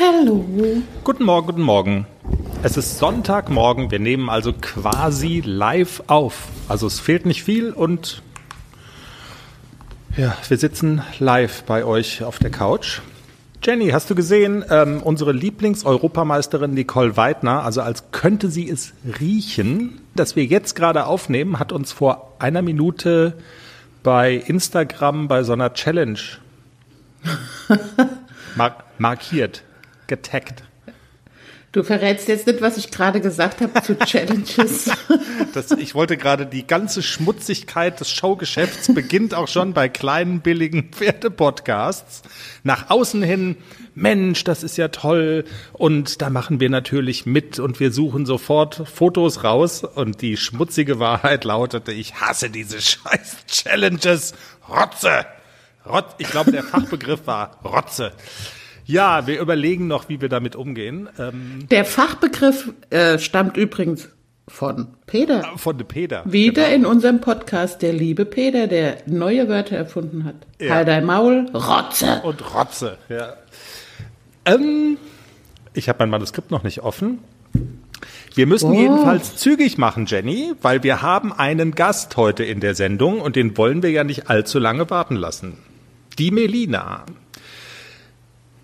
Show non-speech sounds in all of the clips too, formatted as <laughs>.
Hallo. Guten Morgen, guten Morgen. Es ist Sonntagmorgen, wir nehmen also quasi live auf. Also es fehlt nicht viel und ja, wir sitzen live bei euch auf der Couch. Jenny, hast du gesehen, ähm, unsere Lieblingseuropameisterin Nicole Weidner, also als könnte sie es riechen, dass wir jetzt gerade aufnehmen, hat uns vor einer Minute bei Instagram bei so einer Challenge <laughs> mar markiert, getaggt. Du verrätst jetzt nicht, was ich gerade gesagt habe zu <laughs> Challenges. Das, ich wollte gerade, die ganze Schmutzigkeit des Showgeschäfts beginnt auch schon bei kleinen, billigen Pferdepodcasts. Nach außen hin, Mensch, das ist ja toll. Und da machen wir natürlich mit und wir suchen sofort Fotos raus. Und die schmutzige Wahrheit lautete, ich hasse diese scheiß Challenges. Rotze. Rotz, ich glaube, der Fachbegriff war Rotze. Ja, wir überlegen noch, wie wir damit umgehen. Ähm, Der Fachbegriff äh, stammt übrigens von Peter. von de Peter. Wieder genau. in unserem Podcast der liebe Peter, der neue Wörter erfunden hat. Ja. Halt dein Maul, Rotze. Und Rotze, ja. Ähm, ich habe mein Manuskript noch nicht offen. Wir müssen Oh. jedenfalls zügig machen, Jenny, weil wir haben einen Gast heute in der Sendung und den wollen wir ja nicht allzu lange warten lassen. Die Melina.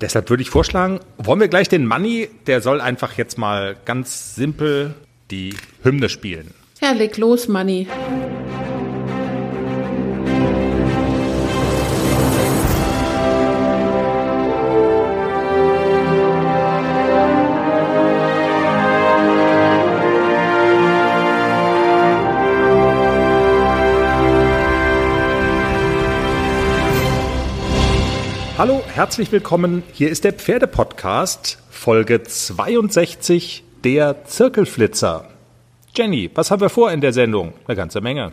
Deshalb würde ich vorschlagen, wollen wir gleich den Manni, der soll einfach jetzt mal ganz simpel die Hymne spielen. Ja, leg los, Manni. Hallo, herzlich willkommen. Hier ist der Pferdepodcast, Folge 62, der Zirkelflitzer. Jenny, was haben wir vor in der Sendung? Eine ganze Menge.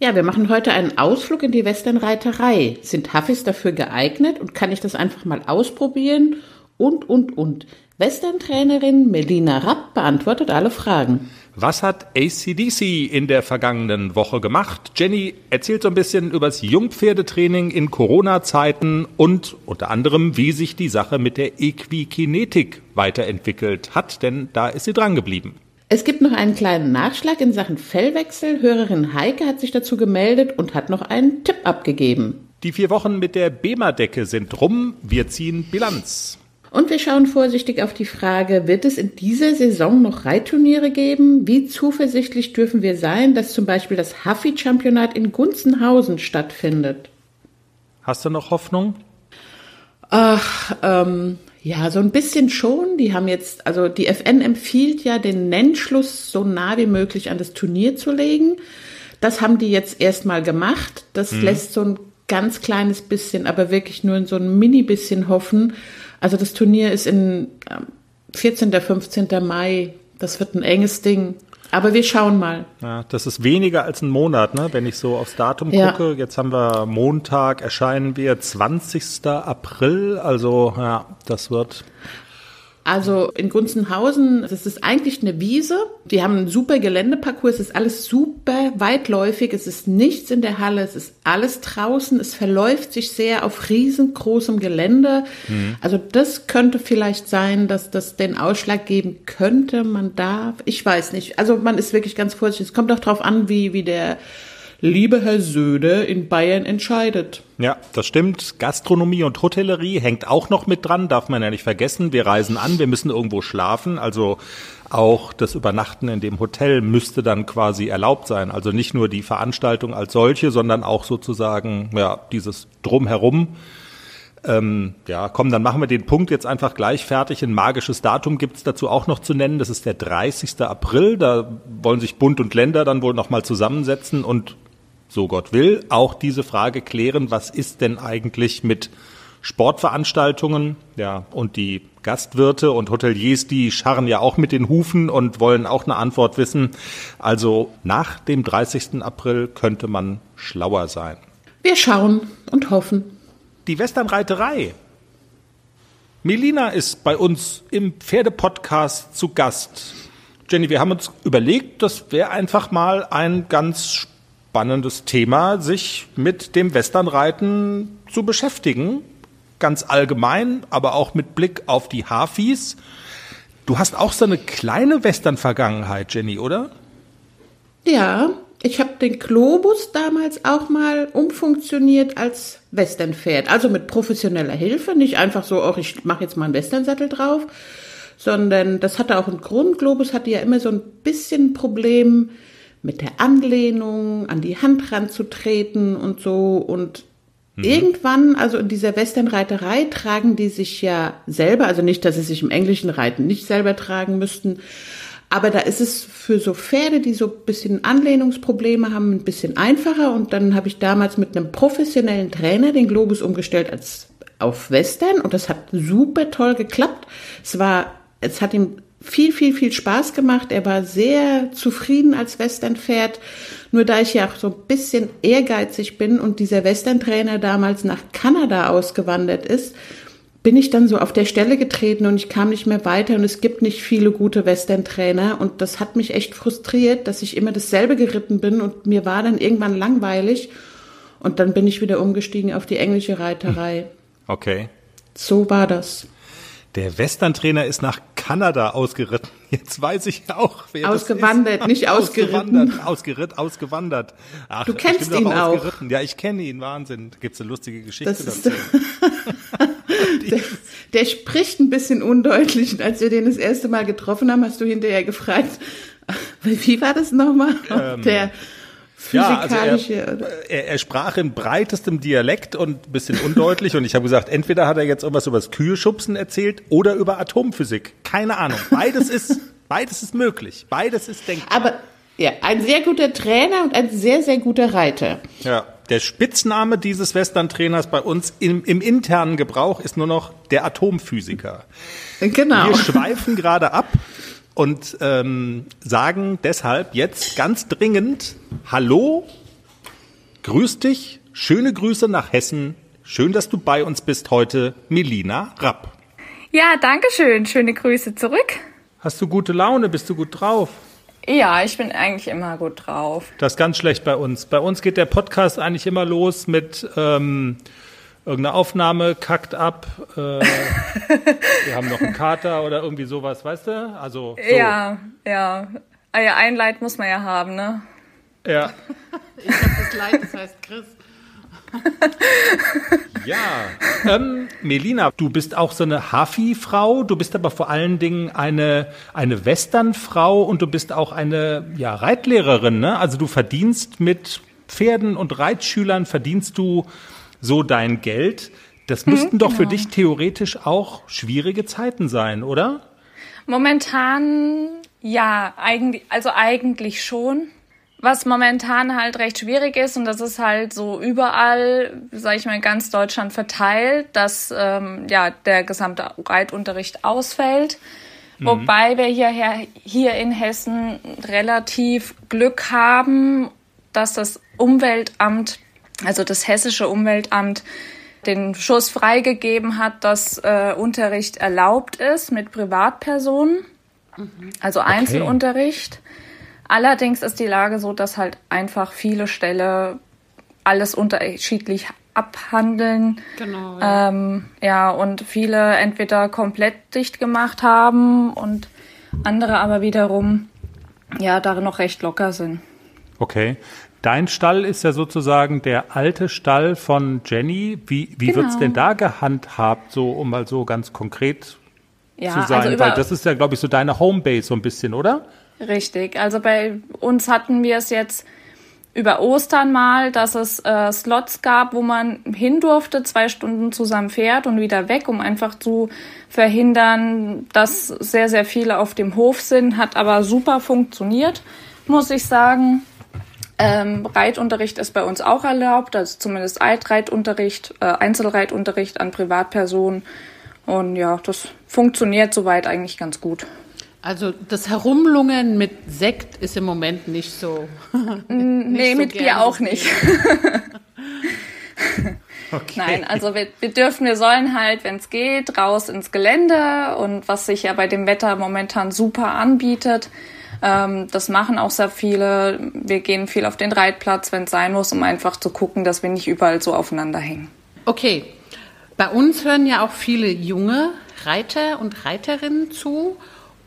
Ja, wir machen heute einen Ausflug in die Westernreiterei. Sind Huffis dafür geeignet und kann ich das einfach mal ausprobieren? Und, und, und. Western-Trainerin Melina Rapp beantwortet alle Fragen. Was hat ACDC in der vergangenen Woche gemacht? Jenny erzählt so ein bisschen übers Jungpferdetraining in Corona-Zeiten und unter anderem, wie sich die Sache mit der Equikinetik weiterentwickelt hat, denn da ist sie dran geblieben. Es gibt noch einen kleinen Nachschlag in Sachen Fellwechsel. Hörerin Heike hat sich dazu gemeldet und hat noch einen Tipp abgegeben. Die vier Wochen mit der BEMA-Decke sind rum. Wir ziehen Bilanz. Und wir schauen vorsichtig auf die Frage, wird es in dieser Saison noch Reitturniere geben? Wie zuversichtlich dürfen wir sein, dass zum Beispiel das Huffy-Championat in Gunzenhausen stattfindet? Hast du noch Hoffnung? Ach, ähm, ja, so ein bisschen schon. Die haben jetzt, also die FN empfiehlt ja, den Nennschluss so nah wie möglich an das Turnier zu legen. Das haben die jetzt erstmal gemacht. Das lässt so ein ganz kleines bisschen, aber wirklich nur in so ein mini bisschen hoffen. Also das Turnier ist in ähm, 14., 15. Mai. Das wird ein enges Ding. Aber wir schauen mal. Ja, das ist weniger als ein Monat, ne? wenn ich so aufs Datum Ja. gucke. Jetzt haben wir Montag, erscheinen wir 20. April. Also ja, das wird Also in Gunzenhausen, das ist eigentlich eine Wiese. Die haben einen super Geländeparcours. Es ist alles super weitläufig. Es ist nichts in der Halle. Es ist alles draußen. Es verläuft sich sehr auf riesengroßem Gelände. Also das könnte vielleicht sein, dass das den Ausschlag geben könnte. Man darf, ich weiß nicht. Also man ist wirklich ganz vorsichtig. Es kommt auch darauf an, wie, wie der liebe Herr Söder in Bayern entscheidet. Ja, das stimmt. Gastronomie und Hotellerie hängt auch noch mit dran, darf man ja nicht vergessen. Wir reisen an, wir müssen irgendwo schlafen, also auch das Übernachten in dem Hotel müsste dann quasi erlaubt sein. Also nicht nur die Veranstaltung als solche, sondern auch sozusagen ja dieses drumherum. Ähm, ja, komm, dann machen wir den Punkt jetzt einfach gleich fertig. Ein magisches Datum gibt's dazu auch noch zu nennen. Das ist der 30. April. Da wollen sich Bund und Länder dann wohl nochmal zusammensetzen und so Gott will, auch diese Frage klären, was ist denn eigentlich mit Sportveranstaltungen, ja, und die Gastwirte und Hoteliers, die scharren ja auch mit den Hufen und wollen auch eine Antwort wissen. Also nach dem 30. April könnte man schlauer sein. Wir schauen und hoffen. Die Westernreiterei. Melina ist bei uns im Pferdepodcast zu Gast. Jenny, wir haben uns überlegt, das wäre einfach mal ein ganz spannendes Thema, sich mit dem Westernreiten zu beschäftigen. ganz allgemein, aber auch mit Blick auf die Hafis. Du hast auch so eine kleine Western-Vergangenheit, Jenny, oder? Ja, ich habe den Globus damals auch mal umfunktioniert als Westernpferd. Also mit professioneller Hilfe, nicht einfach so, oh, ich mache jetzt mal einen Westernsattel drauf, sondern das hatte auch einen Grund. Globus hatte ja immer so ein bisschen Problem mit der Anlehnung, an die Hand ranzutreten und so. Und mhm. irgendwann, also in dieser Westernreiterei, tragen die sich ja selber, also nicht, dass sie sich im englischen Reiten nicht selber tragen müssten, aber da ist es für so Pferde, die so ein bisschen Anlehnungsprobleme haben, ein bisschen einfacher. Und dann habe ich damals mit einem professionellen Trainer den Globus umgestellt als auf Western. Und das hat super toll geklappt. Es war, es hat ihm viel, viel, viel Spaß gemacht. Er war sehr zufrieden als Western-Pferd. Nur da ich ja auch so ein bisschen ehrgeizig bin und dieser Western-Trainer damals nach Kanada ausgewandert ist, bin ich dann so auf der Stelle getreten und ich kam nicht mehr weiter und es gibt nicht viele gute Western-Trainer und das hat mich echt frustriert, dass ich immer dasselbe geritten bin und mir war dann irgendwann langweilig und dann bin ich wieder umgestiegen auf die englische Reiterei. Okay. So war das. Der Western-Trainer ist nach Kanada ausgeritten. <laughs> Jetzt weiß ich auch, wer Ausgewandert, das ist. nicht <laughs> ausgeritten. Ausgeritten, ausgewandert. Ach, du kennst ihn auch. Ausgeritten. Ja, ich kenne ihn, Wahnsinn. Gibt es eine lustige Geschichte dazu. <laughs> der, der, spricht ein bisschen undeutlich. als wir den das erste Mal getroffen haben, hast du hinterher gefragt, wie war das nochmal? Ähm, der physikalische. Ja, also er, er, er, sprach in breitestem Dialekt und ein bisschen undeutlich und ich habe gesagt, entweder hat er jetzt irgendwas über das Kühlschubsen erzählt oder über Atomphysik. Keine Ahnung. Beides ist, <laughs> beides ist möglich. Beides ist denkbar. Aber ja, ein sehr guter Trainer und ein sehr, sehr guter Reiter. Ja, der Spitzname dieses Western-Trainers bei uns im, im internen Gebrauch ist nur noch der Atomphysiker. Genau. Wir schweifen gerade ab und ähm, sagen deshalb jetzt ganz dringend Hallo, grüß dich, schöne Grüße nach Hessen. Schön, dass du bei uns bist heute, Melina Rapp. Ja, danke schön. Schöne Grüße zurück. Hast du gute Laune? Bist du gut drauf? Ja, ich bin eigentlich immer gut drauf. Das ist ganz schlecht bei uns. Bei uns geht der Podcast eigentlich immer los mit ähm, irgendeine Aufnahme kackt ab, äh, <laughs> wir haben noch einen Kater oder irgendwie sowas, weißt du? Also so. Ja, ja. Ah ja, ein Leid muss man ja haben, ne? Ja. ich hab das Leid, das heißt Chris. <laughs> ja, ähm, Melina, du bist auch so eine Hafi-Frau, du bist aber vor allen Dingen eine, eine Western-Frau und du bist auch eine ja, Reitlehrerin. Ne? Also du verdienst mit Pferden und Reitschülern, verdienst du so dein Geld. Das hm, müssten doch genau. für dich theoretisch auch schwierige Zeiten sein, oder? Momentan ja, eigentlich, also eigentlich schon. Was momentan halt recht schwierig ist, und das ist halt so überall, sage ich mal, in ganz Deutschland verteilt, dass ähm, ja der gesamte Reitunterricht ausfällt. Mhm. Wobei wir hierher, hier in Hessen relativ Glück haben, dass das Umweltamt also das hessische Umweltamt den Schuss freigegeben hat, dass äh, Unterricht erlaubt ist mit Privatpersonen, mhm. also Einzelunterricht. Okay. Allerdings ist die Lage so, dass halt einfach viele Ställe alles unterschiedlich abhandeln. Genau. Ja. Ähm, ja, und viele entweder komplett dicht gemacht haben und andere aber wiederum ja darin noch recht locker sind. Okay. Dein Stall ist ja sozusagen der alte Stall von Jenny. Wie, wie genau. es denn da gehandhabt, so um mal so ganz konkret ja, zu sein? Also Weil das ist ja, glaube ich, so deine Homebase so ein bisschen, oder? Richtig. Also bei uns hatten wir es jetzt über Ostern mal, dass es äh, Slots gab, wo man hin durfte, zwei Stunden zusammen fährt und wieder weg, um einfach zu verhindern, dass sehr, sehr viele auf dem Hof sind. Hat aber super funktioniert, muss ich sagen. Ähm, Reitunterricht ist bei uns auch erlaubt, also zumindest Altreitunterricht, äh, Einzelreitunterricht an Privatpersonen. Und ja, das funktioniert soweit eigentlich ganz gut. Also das Herumlungen mit Sekt ist im Moment nicht so. <laughs> nicht nee, so mit Bier auch nicht. <laughs> okay. Nein, also wir, wir dürfen, wir sollen halt, wenn es geht, raus ins Gelände und was sich ja bei dem Wetter momentan super anbietet. Ähm, das machen auch sehr viele. Wir gehen viel auf den Reitplatz, wenn es sein muss, um einfach zu gucken, dass wir nicht überall so aufeinander hängen. Okay. Bei uns hören ja auch viele junge Reiter und Reiterinnen zu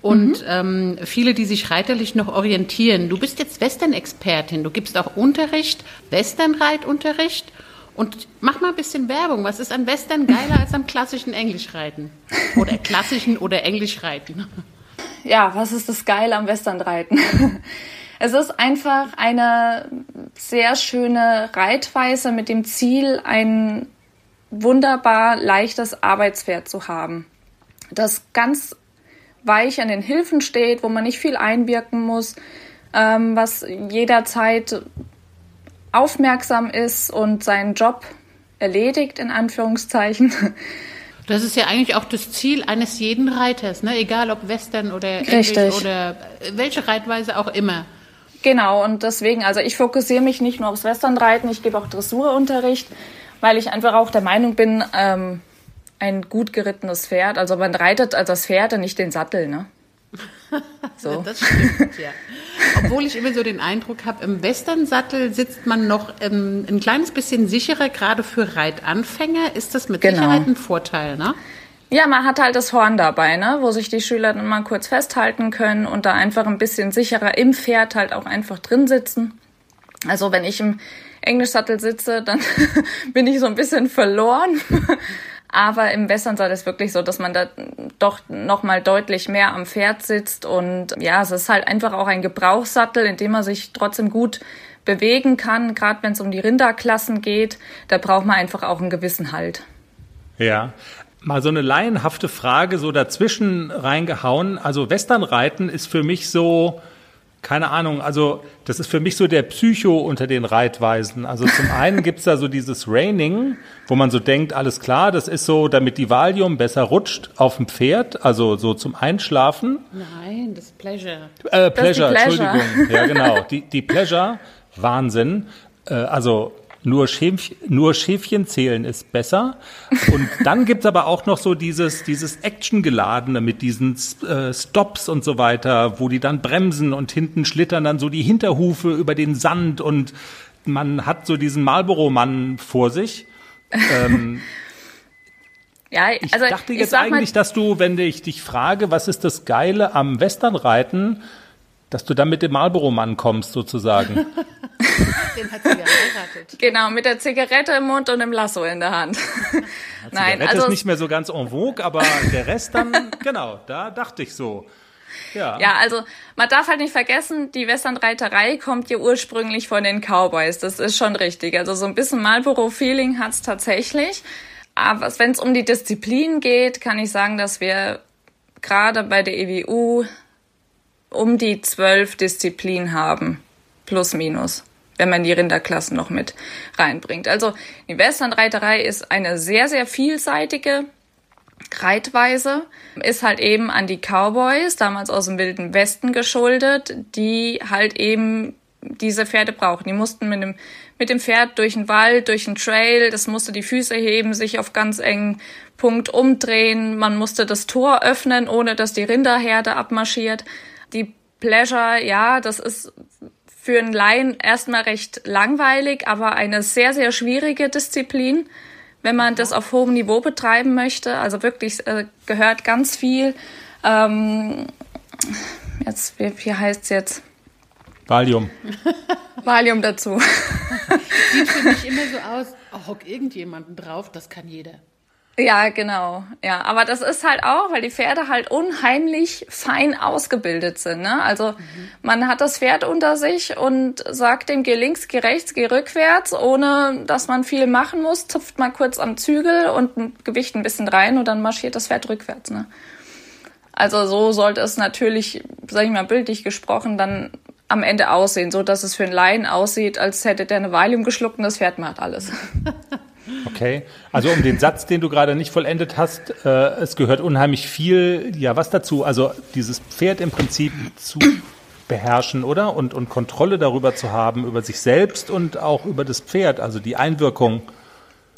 und mhm. ähm, viele, die sich reiterlich noch orientieren. Du bist jetzt Western-Expertin, du gibst auch Unterricht, Western-Reitunterricht. Und mach mal ein bisschen Werbung. Was ist an Western geiler <laughs> als am klassischen Englischreiten? Oder klassischen oder Englischreiten? Ja, was ist das Geile am Westernreiten? <laughs> Es ist einfach eine sehr schöne Reitweise mit dem Ziel, ein wunderbar leichtes Arbeitspferd zu haben. Das ganz weich an den Hilfen steht, wo man nicht viel einwirken muss, ähm, was jederzeit aufmerksam ist und seinen Job erledigt, in Anführungszeichen. Das ist ja eigentlich auch das Ziel eines jeden Reiters, ne? egal ob Western oder Englisch oder welche Reitweise auch immer. Genau, und deswegen, also ich fokussiere mich nicht nur aufs Westernreiten, ich gebe auch Dressurunterricht, weil ich einfach auch der Meinung bin, ähm, ein gut gerittenes Pferd, also man reitet als das Pferd und nicht den Sattel, ne? <laughs> So. das stimmt, ja. Obwohl ich immer so den Eindruck habe, im Western-Sattel sitzt man noch ähm, ein kleines bisschen sicherer, gerade für Reitanfänger ist das mit genau. Sicherheit ein Vorteil, ne? Ja, man hat halt das Horn dabei, ne, wo sich die Schüler dann mal kurz festhalten können und da einfach ein bisschen sicherer im Pferd halt auch einfach drin sitzen. Also wenn ich im Englischsattel sitze, dann <laughs> bin ich so ein bisschen verloren. Aber im Western ist es wirklich so, dass man da doch noch mal deutlich mehr am Pferd sitzt und ja, es ist halt einfach auch ein Gebrauchssattel, in dem man sich trotzdem gut bewegen kann, gerade wenn es um die Rinderklassen geht, da braucht man einfach auch einen gewissen Halt. Ja, mal so eine laienhafte Frage so dazwischen reingehauen. Also Westernreiten ist für mich so, keine Ahnung, also das ist für mich so der Psycho unter den Reitweisen. Also zum <laughs> einen gibt's da so dieses Raining, wo man so denkt, alles klar, das ist so, damit die Valium besser rutscht auf dem Pferd, also so zum Einschlafen. Nein, das Pleasure. Äh, Pleasure, das Pleasure. Entschuldigung. Ja, genau. <laughs> Die, die Pleasure, Wahnsinn. Äh, also nur, Schäfchen, nur Schäfchen zählen ist besser. Und dann gibt's aber auch noch so dieses, dieses Action-geladene mit diesen äh, Stops und so weiter, wo die dann bremsen und hinten schlittern dann so die Hinterhufe über den Sand und man hat so diesen Marlboro-Mann vor sich. Ähm, <laughs> ja, also ich dachte jetzt ich eigentlich, dass du, wenn ich dich frage, was ist das Geile am Westernreiten, dass du dann mit dem Marlboro-Mann kommst, sozusagen. <laughs> Den hat sie geheiratet. Genau, mit der Zigarette im Mund und dem Lasso in der Hand. Nein, Zigarette also ist nicht mehr so ganz en vogue, aber der Rest dann, <laughs> genau, da dachte ich so. Ja. ja, also man darf halt nicht vergessen, die Westernreiterei kommt ja ursprünglich von den Cowboys. Das ist schon richtig. Also so ein bisschen Marlboro-Feeling hat's tatsächlich. Aber wenn es um die Disziplin geht, kann ich sagen, dass wir gerade bei der EWU um die zwölf Disziplinen haben. Plus, minus. Wenn man die Rinderklassen noch mit reinbringt. Also, die Westernreiterei ist eine sehr, sehr vielseitige Reitweise. Ist halt eben an die Cowboys, damals aus dem Wilden Westen geschuldet, die halt eben diese Pferde brauchen. Die mussten mit dem, mit dem Pferd durch den Wald, durch den Trail, das musste die Füße heben, sich auf ganz engen Punkt umdrehen. Man musste das Tor öffnen, ohne dass die Rinderherde abmarschiert. Die Pleasure, ja, das ist für einen Laien erstmal recht langweilig, aber eine sehr, sehr schwierige Disziplin, wenn man das auf hohem Niveau betreiben möchte. Also wirklich äh, gehört ganz viel. Ähm, jetzt, wie, wie heißt es jetzt? Valium. <laughs> Valium dazu. <laughs> Sieht für mich immer so aus, oh, hock irgendjemanden drauf, das kann jeder. Ja, genau. Ja, aber das ist halt auch, weil die Pferde halt unheimlich fein ausgebildet sind. Ne? Also mhm. man hat das Pferd unter sich und sagt dem, geh links, geh rechts, geh rückwärts, ohne dass man viel machen muss, zupft mal kurz am Zügel und ein Gewicht ein bisschen rein und dann marschiert das Pferd rückwärts. Ne? Also so sollte es natürlich, sag ich mal, bildlich gesprochen, dann am Ende aussehen, so dass es für einen Laien aussieht, als hätte der eine Weile geschluckt und das Pferd macht alles. <laughs> Okay, also um den Satz, den du gerade nicht vollendet hast, äh, es gehört unheimlich viel, ja, was dazu? Also dieses Pferd im Prinzip zu beherrschen, oder? Und, und Kontrolle darüber zu haben, über sich selbst und auch über das Pferd, also die Einwirkung.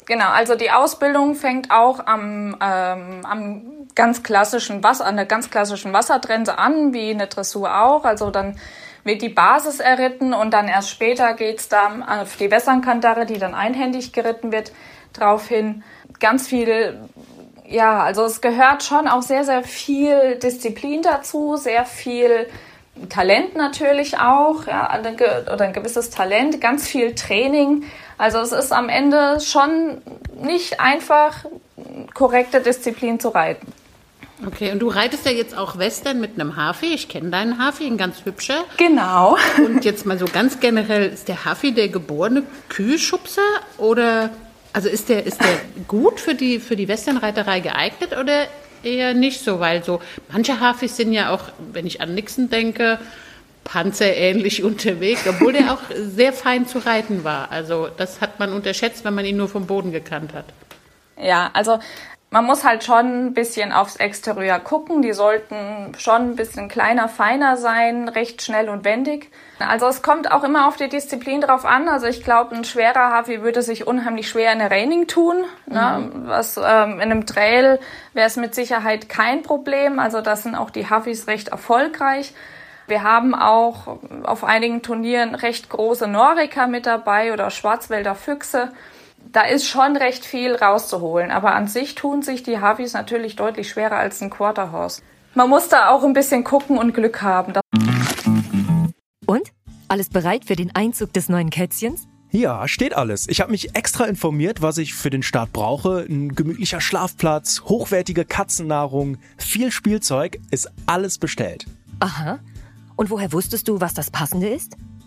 Genau, also die Ausbildung fängt auch am, ähm, am ganz klassischen Wasser, an der ganz klassischen Wassertrense an, wie eine Dressur auch. Also dann wird die Basis erritten und dann erst später geht's dann auf die Wässernkantare, die dann einhändig geritten wird. drauf hin. Ganz viel, ja, also es gehört schon auch sehr, sehr viel Disziplin dazu, sehr viel Talent natürlich auch, ja, oder ein gewisses Talent, ganz viel Training. Also es ist am Ende schon nicht einfach, korrekte Disziplin zu reiten. Okay, und du reitest ja jetzt auch Western mit einem Hafi. Ich kenne deinen Hafi, ein ganz hübscher. Genau. <laughs> Und jetzt mal so ganz generell, ist der Hafi der geborene Kühlschubser oder also ist der, ist der gut für die, für die Westernreiterei geeignet oder eher nicht so? Weil so manche Hafis sind ja auch, wenn ich an Nixon denke, panzerähnlich <laughs> unterwegs, obwohl der auch sehr fein zu reiten war. Also das hat man unterschätzt, wenn man ihn nur vom Boden gekannt hat. Ja, also man muss halt schon ein bisschen aufs Exterieur gucken. Die sollten schon ein bisschen kleiner, feiner sein, recht schnell und wendig. Also es kommt auch immer auf die Disziplin drauf an. Also ich glaube, ein schwerer Hafi würde sich unheimlich schwer in der Reining tun. Ne? Mhm. Was ähm, in einem Trail wäre es mit Sicherheit kein Problem. Also da sind auch die Hafis recht erfolgreich. Wir haben auch auf einigen Turnieren recht große Noriker mit dabei oder Schwarzwälder Füchse da ist schon recht viel rauszuholen. Aber an sich tun sich die Havis natürlich deutlich schwerer als ein Quarterhorse. Man muss da auch ein bisschen gucken und Glück haben. Und? Alles bereit für den Einzug des neuen Kätzchens? Ja, steht alles. Ich habe mich extra informiert, was ich für den Start brauche. Ein gemütlicher Schlafplatz, hochwertige Katzennahrung, viel Spielzeug, ist alles bestellt. Aha. Und woher wusstest du, was das Passende ist?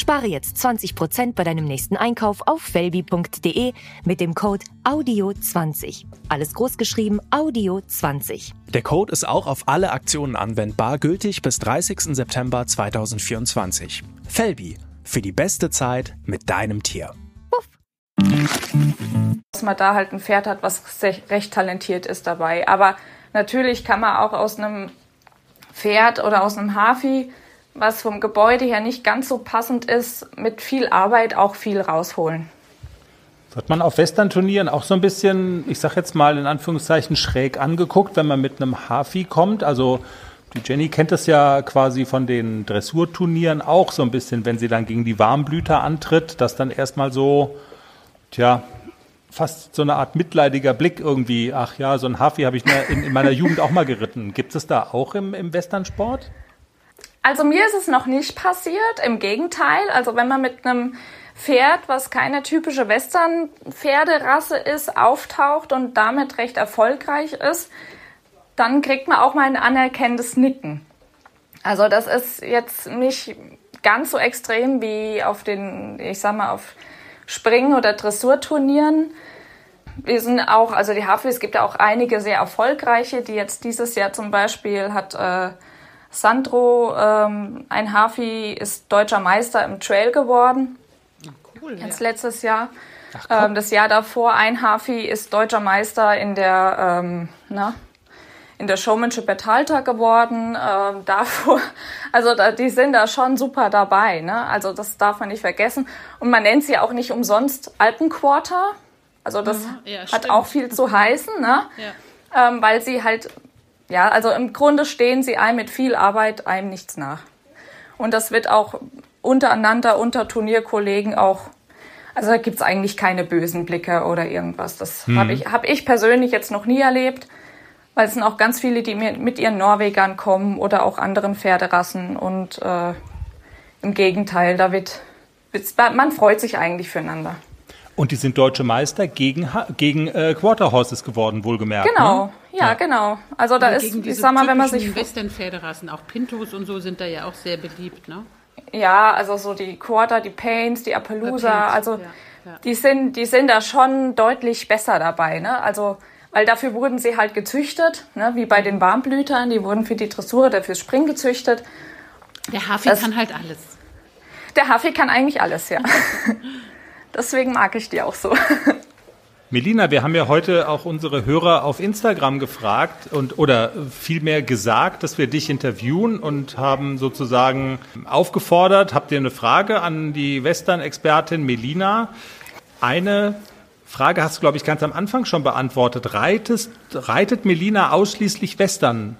Spare jetzt 20% bei deinem nächsten Einkauf auf felbi.de mit dem Code AUDIO20. Alles großgeschrieben AUDIO20. Der Code ist auch auf alle Aktionen anwendbar, gültig bis 30. September 2024. Felbi, für die beste Zeit mit deinem Tier. Puff. Dass man da halt ein Pferd hat, was recht talentiert ist dabei. Aber natürlich kann man auch aus einem Pferd oder aus einem Hafi was vom Gebäude her nicht ganz so passend ist, mit viel Arbeit auch viel rausholen. Wird man auf Western-Turnieren auch so ein bisschen, ich sag jetzt mal in Anführungszeichen, schräg angeguckt, wenn man mit einem Hafi kommt? Also die Jenny kennt das ja quasi von den Dressurturnieren auch so ein bisschen, wenn sie dann gegen die Warmblüter antritt, dass dann erstmal so, tja, fast so eine Art mitleidiger Blick irgendwie, ach ja, so ein Hafi habe ich in, in, meiner Jugend auch mal geritten. Gibt es da auch im, im Westernsport? Also mir ist es noch nicht passiert, im Gegenteil. Also wenn man mit einem Pferd, was keine typische Western-Pferderasse ist, auftaucht und damit recht erfolgreich ist, dann kriegt man auch mal ein anerkennendes Nicken. Also das ist jetzt nicht ganz so extrem wie auf den, ich sag mal, auf Springen- oder Dressurturnieren. Wir sind auch, also die Hafi, es gibt ja auch einige sehr erfolgreiche, die jetzt dieses Jahr zum Beispiel hat äh, Sandro, ähm, ein Hafi, ist deutscher Meister im Trail geworden. Cool. Jetzt ja. letztes Jahr. Ach, ähm, das Jahr davor, ein Hafi ist deutscher Meister in der, ähm, na, in der Showmanship at Halter geworden. Ähm, <laughs> davor, also da, die sind da schon super dabei. Ne? Also das darf man nicht vergessen. Und man nennt sie auch nicht umsonst Alpenquarter. Also das mhm. ja, hat auch viel zu <laughs> heißen, ne? Ja. Ähm, weil sie halt ja, also im Grunde stehen sie einem mit viel Arbeit einem nichts nach. Und das wird auch untereinander, unter Turnierkollegen auch, also da gibt's eigentlich keine bösen Blicke oder irgendwas. Das mhm. habe ich, hab ich persönlich jetzt noch nie erlebt, weil es sind auch ganz viele, die mit ihren Norwegern kommen oder auch anderen Pferderassen. Und äh, im Gegenteil, da wird, man freut sich eigentlich füreinander. Und die sind deutsche Meister gegen, gegen äh, Quarterhorses geworden, wohlgemerkt. Genau, ne? Ja, ja, genau. Also da ist, ich sag mal, wenn man sich. Western-Pferderassen, auch Pintos und so sind da ja auch sehr beliebt, ne? Ja, also so die Quarter, die Paints, die Appaloosa, also ja, ja. die sind, die sind da schon deutlich besser dabei, ne? Also weil dafür wurden sie halt gezüchtet, ne, wie bei den Warmblütern, die wurden für die Dressur oder fürs Springen gezüchtet. Der Hafi das, kann halt alles. Der Hafi kann eigentlich alles, ja. <laughs> <laughs> Deswegen mag ich die auch so. Melina, wir haben ja heute auch unsere Hörer auf Instagram gefragt und oder vielmehr gesagt, dass wir dich interviewen und haben sozusagen aufgefordert, habt ihr eine Frage an die Western-Expertin Melina? Eine Frage hast du, glaube ich, ganz am Anfang schon beantwortet. Reitest, reitet Melina ausschließlich Western?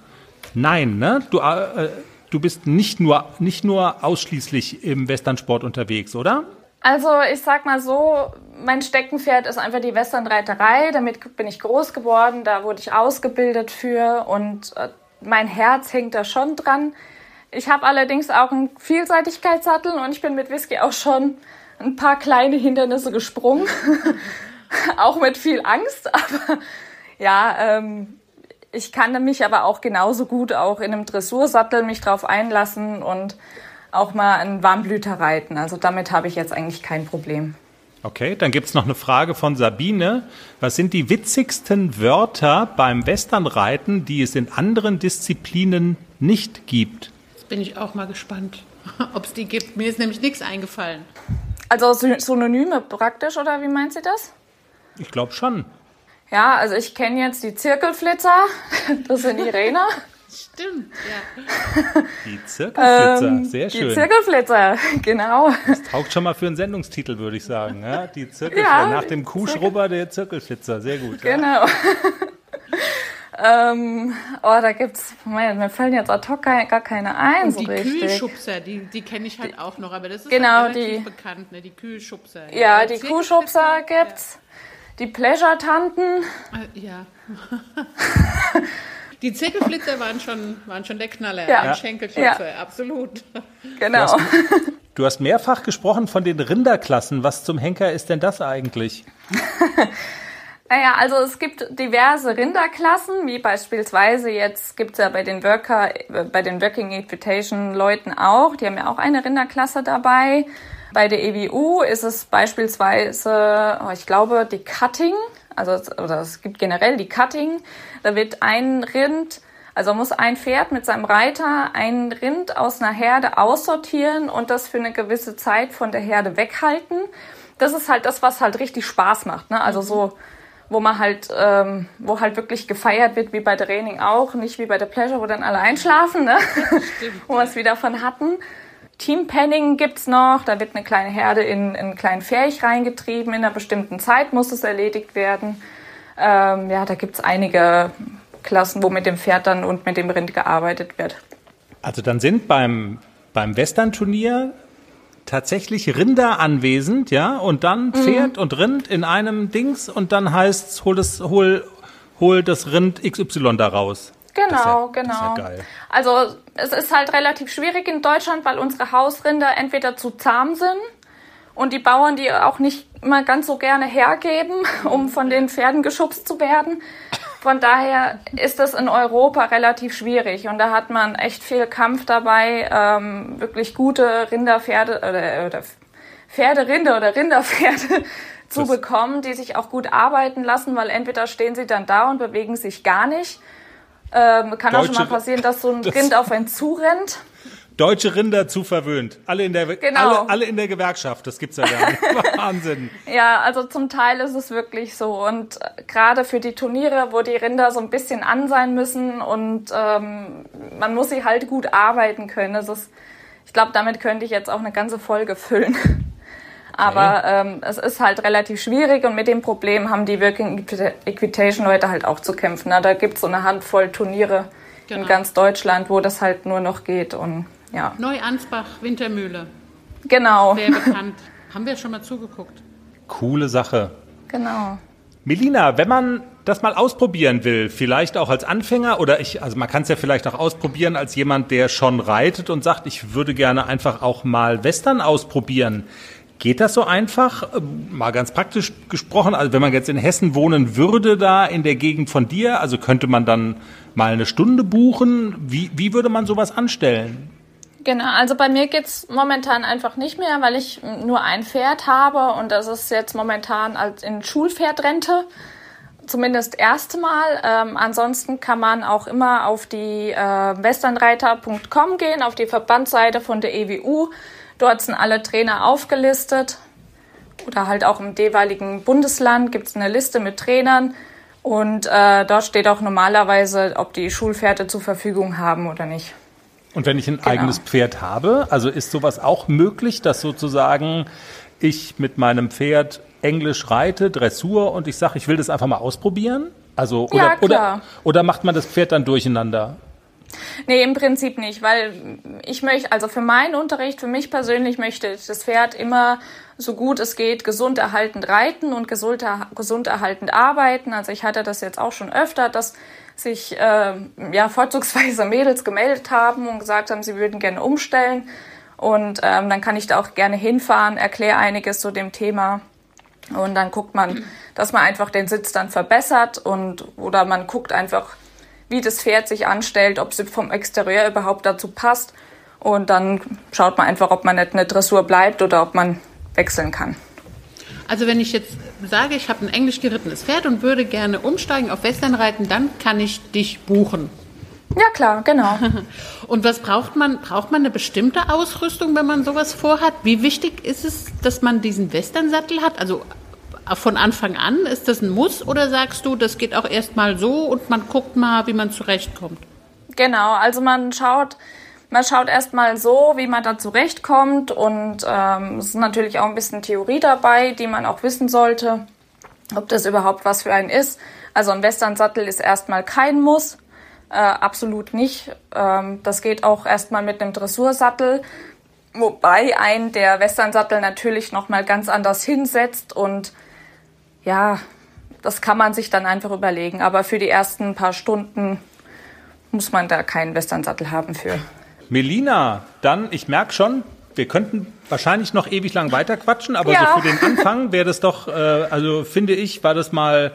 Nein, ne? Du, äh, du bist nicht nur, nicht nur ausschließlich im Westernsport unterwegs, oder? Also ich sag mal so, mein Steckenpferd ist einfach die Westernreiterei. Damit bin ich groß geworden, da wurde ich ausgebildet für und äh, mein Herz hängt da schon dran. Ich habe allerdings auch einen Vielseitigkeitssattel und ich bin mit Whisky auch schon ein paar kleine Hindernisse gesprungen. <laughs> auch mit viel Angst, <laughs> aber ja, ähm, ich kann mich aber auch genauso gut auch in einem Dressursattel mich drauf einlassen und auch mal einen Warmblüter reiten. Also damit habe ich jetzt eigentlich kein Problem. Okay, dann gibt es noch eine Frage von Sabine. Was sind die witzigsten Wörter beim Westernreiten, die es in anderen Disziplinen nicht gibt? Jetzt bin ich auch mal gespannt, <laughs> ob es die gibt. Mir ist nämlich nichts eingefallen. Also Synonyme praktisch, oder wie meint sie das? Ich glaube schon. Ja, also ich kenne jetzt die Zirkelflitzer, <laughs> das sind Irena. Stimmt, ja. <laughs> Die Zirkelflitzer, ähm, sehr schön. Die Zirkelflitzer, <laughs> genau. Das taugt schon mal für einen Sendungstitel, würde ich sagen. Ja? Die Zirkelflitzer, ja, nach dem Kuhschrubber der Zirkelflitzer, sehr gut. Genau. Ja. <laughs> ähm, oh, da gibt's, mein, mir fallen jetzt ad hoc gar keine ein, Und so die richtig. Kühlschubser, die, die kenne ich halt auch noch, aber das ist genau, halt relativ die, bekannt, ne? die Kühlschubser. Ja, die Kuhschubser gibt's. Die Pleasure-Tanten. Äh, ja. Die Zirkelflitzer waren schon, waren schon der Knaller. Ja. Ein ja. absolut. Genau. Du hast, <laughs> du hast mehrfach gesprochen von den Rinderklassen. Was zum Henker ist denn das eigentlich? <laughs> Naja, also es gibt diverse Rinderklassen, wie beispielsweise jetzt gibt's ja bei den Worker, bei den Working Equitation Leuten auch, die haben ja auch eine Rinderklasse dabei. Bei der EWU ist es beispielsweise, oh, ich glaube, die Cutting, also oder es gibt generell die Cutting. Da wird ein Rind, also muss ein Pferd mit seinem Reiter ein Rind aus einer Herde aussortieren und das für eine gewisse Zeit von der Herde weghalten. Das ist halt das, was halt richtig Spaß macht. Ne? Also so, wo man halt, ähm, wo halt wirklich gefeiert wird, wie bei Training auch, nicht wie bei der Pleasure, wo dann alle einschlafen, ne? <laughs> <laughs> Wo wir es wieder von hatten. Teampenning gibt's noch, da wird eine kleine Herde in, in einen kleinen Fähig reingetrieben, in einer bestimmten Zeit muss es erledigt werden. Ähm, ja, da gibt's einige Klassen, wo mit dem Pferd dann und mit dem Rind gearbeitet wird. Also dann sind beim, beim Western-Turnier tatsächlich Rinder anwesend, ja, und dann mhm. Pferd mhm. und Rind in einem Dings und dann heißt's, hol das, hol, hol das Rind XY da raus. Genau, ja, genau. Ja also es ist halt relativ schwierig in Deutschland, weil unsere Hausrinder entweder zu zahm sind und die Bauern die auch nicht immer ganz so gerne hergeben, <laughs> um von den Pferden geschubst zu werden. Von daher ist das in Europa relativ schwierig und da hat man echt viel Kampf dabei, ähm, wirklich gute Rinderpferde oder, oder Pferderinde oder Rinderpferde <laughs> zu bekommen, die sich auch gut arbeiten lassen, weil entweder stehen sie dann da und bewegen sich gar nicht ähm, kann Deutsche, auch schon mal passieren, dass so ein <laughs> Rind auf einen zurennt. Deutsche Rinder zu verwöhnt. Alle in der, genau. alle, alle in der Gewerkschaft. Das gibt's ja gar nicht. <laughs> Wahnsinn. Ja, also zum Teil ist es wirklich so. Und äh, gerade für die Turniere, wo die Rinder so ein bisschen an sein müssen und ähm, man muss sie halt gut arbeiten können. Das ist, ich glaube, damit könnte ich jetzt auch eine ganze Folge füllen. <laughs> Aber ähm, es ist halt relativ schwierig und mit dem Problem haben die Working Equitation Leute halt auch zu kämpfen. Na, da gibt es so eine Handvoll Turniere genau. in ganz Deutschland, wo das halt nur noch geht. Und ja. Neuansbach, Wintermühle. Genau. Sehr <laughs> bekannt. haben wir schon mal zugeguckt. Coole Sache. Genau. Melina, wenn man das mal ausprobieren will, vielleicht auch als Anfänger oder ich, also man kann es ja vielleicht auch ausprobieren als jemand, der schon reitet und sagt, ich würde gerne einfach auch mal Western ausprobieren. Geht das so einfach? Ähm, mal ganz praktisch gesprochen, also wenn man jetzt in Hessen wohnen würde, da in der Gegend von dir, also könnte man dann mal eine Stunde buchen? Wie, wie würde man sowas anstellen? Genau, also bei mir geht's momentan einfach nicht mehr, weil ich nur ein Pferd habe und das ist jetzt momentan als in Schulpferdrente. zumindest erstmal. Ähm, ansonsten kann man auch immer auf die äh, westernreiter.com gehen, auf die Verbandsseite von der EWU. Dort sind alle Trainer aufgelistet. Oder halt auch im jeweiligen Bundesland gibt es eine Liste mit Trainern. Und äh, dort steht auch normalerweise, ob die Schulpferde zur Verfügung haben oder nicht. Und wenn ich ein genau. eigenes Pferd habe, also ist sowas auch möglich, dass sozusagen ich mit meinem Pferd Englisch reite, Dressur und ich sage, ich will das einfach mal ausprobieren? Also oder, ja, oder, oder macht man das Pferd dann durcheinander? Nee, im Prinzip nicht, weil ich möchte, also für meinen Unterricht, für mich persönlich möchte ich das Pferd immer so gut es geht gesund erhaltend reiten und gesund, gesund erhaltend arbeiten. Also ich hatte das jetzt auch schon öfter, dass sich äh, ja vorzugsweise Mädels gemeldet haben und gesagt haben, sie würden gerne umstellen. Und ähm, dann kann ich da auch gerne hinfahren, erkläre einiges zu dem Thema. Und dann guckt man, <clears throat> dass man einfach den Sitz dann verbessert und oder man guckt einfach, wie das Pferd sich anstellt, ob sie vom Exterieur überhaupt dazu passt. Und dann schaut man einfach, ob man nicht eine Dressur bleibt oder ob man wechseln kann. Also wenn ich jetzt sage, ich habe ein englisch gerittenes Pferd und würde gerne umsteigen auf Westernreiten, dann kann ich dich buchen. Ja klar, genau. <laughs> Und was braucht man? Braucht man eine bestimmte Ausrüstung, wenn man sowas vorhat? Wie wichtig ist es, dass man diesen Westernsattel hat? Also von Anfang an ist das ein Muss oder sagst du, das geht auch erst mal so und man guckt mal, wie man zurechtkommt? Genau, also man schaut, man schaut erstmal so, wie man da zurechtkommt und ähm, es ist natürlich auch ein bisschen Theorie dabei, die man auch wissen sollte, ob das überhaupt was für einen ist. Also ein Westernsattel ist erstmal kein Muss. Äh, absolut nicht. Ähm, das geht auch erstmal mit einem Dressursattel, wobei ein der Westernsattel natürlich nochmal ganz anders hinsetzt und ja, das kann man sich dann einfach überlegen. Aber für die ersten paar Stunden muss man da keinen Westernsattel haben für. Melina, dann, ich merke schon, wir könnten wahrscheinlich noch ewig lang weiterquatschen, aber ja. so für den Anfang wäre das doch, äh, also finde ich, war das mal